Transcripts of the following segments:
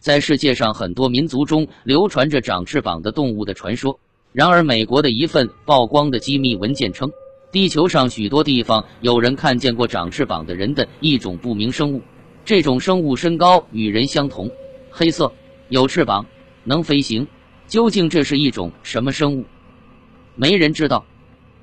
在世界上很多民族中流传着长翅膀的动物的传说。然而，美国的一份曝光的机密文件称，地球上许多地方有人看见过长翅膀的人的一种不明生物。这种生物身高与人相同，黑色，有翅膀，能飞行。究竟这是一种什么生物？没人知道。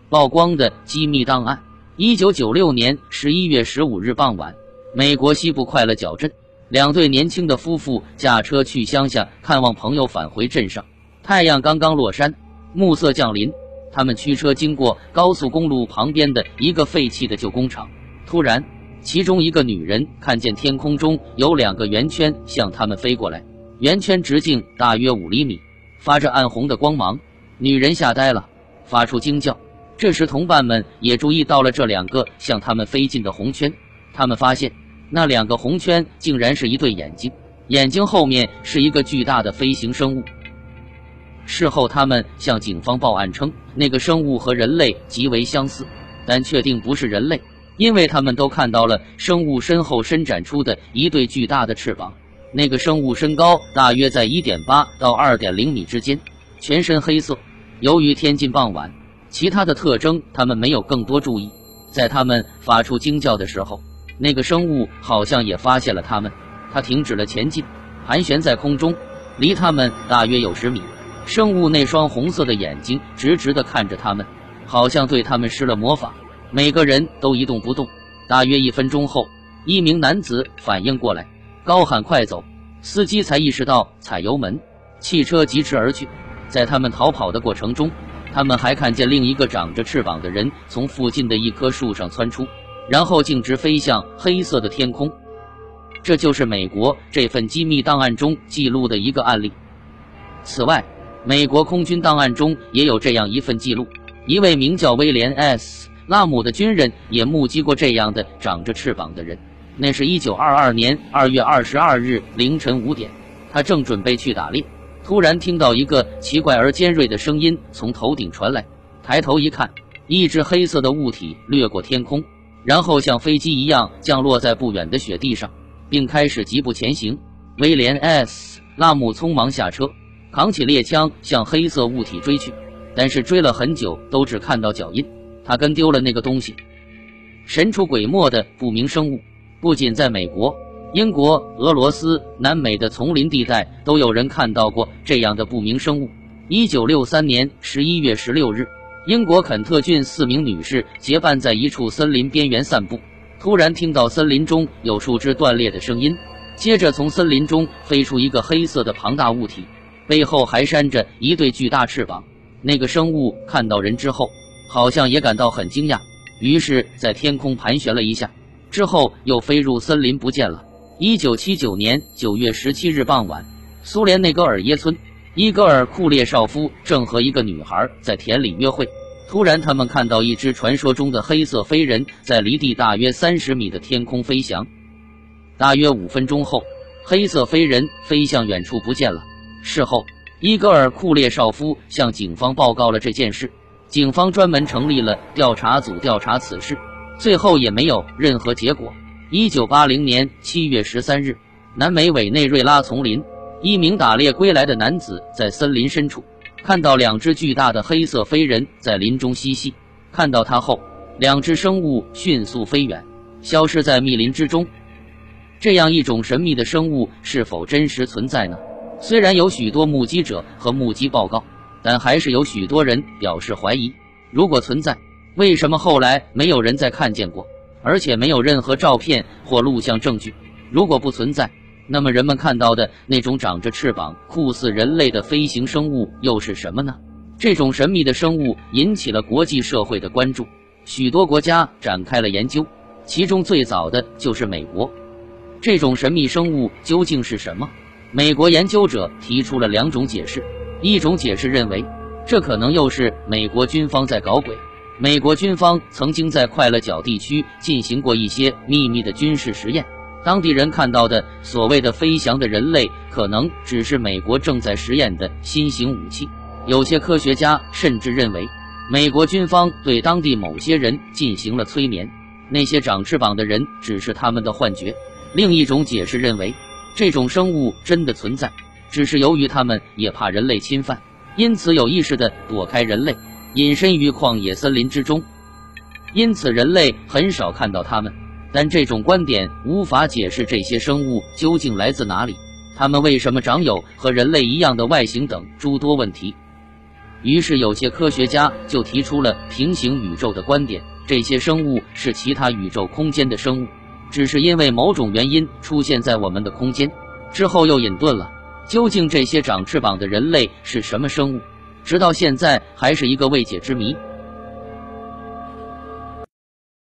曝光的机密档案：一九九六年十一月十五日傍晚，美国西部快乐角镇，两对年轻的夫妇驾车去乡下看望朋友，返回镇上。太阳刚刚落山，暮色降临。他们驱车经过高速公路旁边的一个废弃的旧工厂，突然，其中一个女人看见天空中有两个圆圈向他们飞过来，圆圈直径大约五厘米。发着暗红的光芒，女人吓呆了，发出惊叫。这时，同伴们也注意到了这两个向他们飞进的红圈。他们发现，那两个红圈竟然是一对眼睛，眼睛后面是一个巨大的飞行生物。事后，他们向警方报案称，那个生物和人类极为相似，但确定不是人类，因为他们都看到了生物身后伸展出的一对巨大的翅膀。那个生物身高大约在一点八到二点零米之间，全身黑色。由于天近傍晚，其他的特征他们没有更多注意。在他们发出惊叫的时候，那个生物好像也发现了他们，它停止了前进，盘旋在空中，离他们大约有十米。生物那双红色的眼睛直直地看着他们，好像对他们施了魔法。每个人都一动不动。大约一分钟后，一名男子反应过来。高喊快走！司机才意识到踩油门，汽车疾驰而去。在他们逃跑的过程中，他们还看见另一个长着翅膀的人从附近的一棵树上窜出，然后径直飞向黑色的天空。这就是美国这份机密档案中记录的一个案例。此外，美国空军档案中也有这样一份记录：一位名叫威廉 ·S· 拉姆的军人也目击过这样的长着翅膀的人。那是一九二二年二月二十二日凌晨五点，他正准备去打猎，突然听到一个奇怪而尖锐的声音从头顶传来。抬头一看，一只黑色的物体掠过天空，然后像飞机一样降落在不远的雪地上，并开始疾步前行。威廉 ·S· 拉姆匆忙下车，扛起猎枪向黑色物体追去，但是追了很久都只看到脚印，他跟丢了那个东西。神出鬼没的不明生物。不仅在美国、英国、俄罗斯、南美的丛林地带，都有人看到过这样的不明生物。一九六三年十一月十六日，英国肯特郡四名女士结伴在一处森林边缘散步，突然听到森林中有树枝断裂的声音，接着从森林中飞出一个黑色的庞大物体，背后还扇着一对巨大翅膀。那个生物看到人之后，好像也感到很惊讶，于是，在天空盘旋了一下。之后又飞入森林不见了。一九七九年九月十七日傍晚，苏联内戈尔耶村，伊戈尔·库列绍夫正和一个女孩在田里约会。突然，他们看到一只传说中的黑色飞人在离地大约三十米的天空飞翔。大约五分钟后，黑色飞人飞向远处不见了。事后，伊戈尔·库列绍夫向警方报告了这件事，警方专门成立了调查组调查此事。最后也没有任何结果。一九八零年七月十三日，南美委内瑞拉丛林，一名打猎归来的男子在森林深处看到两只巨大的黑色飞人在林中嬉戏。看到它后，两只生物迅速飞远，消失在密林之中。这样一种神秘的生物是否真实存在呢？虽然有许多目击者和目击报告，但还是有许多人表示怀疑。如果存在，为什么后来没有人再看见过，而且没有任何照片或录像证据？如果不存在，那么人们看到的那种长着翅膀、酷似人类的飞行生物又是什么呢？这种神秘的生物引起了国际社会的关注，许多国家展开了研究，其中最早的就是美国。这种神秘生物究竟是什么？美国研究者提出了两种解释，一种解释认为，这可能又是美国军方在搞鬼。美国军方曾经在快乐角地区进行过一些秘密的军事实验，当地人看到的所谓的飞翔的人类，可能只是美国正在实验的新型武器。有些科学家甚至认为，美国军方对当地某些人进行了催眠，那些长翅膀的人只是他们的幻觉。另一种解释认为，这种生物真的存在，只是由于他们也怕人类侵犯，因此有意识的躲开人类，隐身于旷野森林之中。因此人类很少看到它们。但这种观点无法解释这些生物究竟来自哪里，它们为什么长有和人类一样的外形等诸多问题。于是有些科学家就提出了平行宇宙的观点：这些生物是其他宇宙空间的生物。只是因为某种原因出现在我们的空间，之后又隐遁了。究竟这些长翅膀的人类是什么生物？直到现在还是一个未解之谜。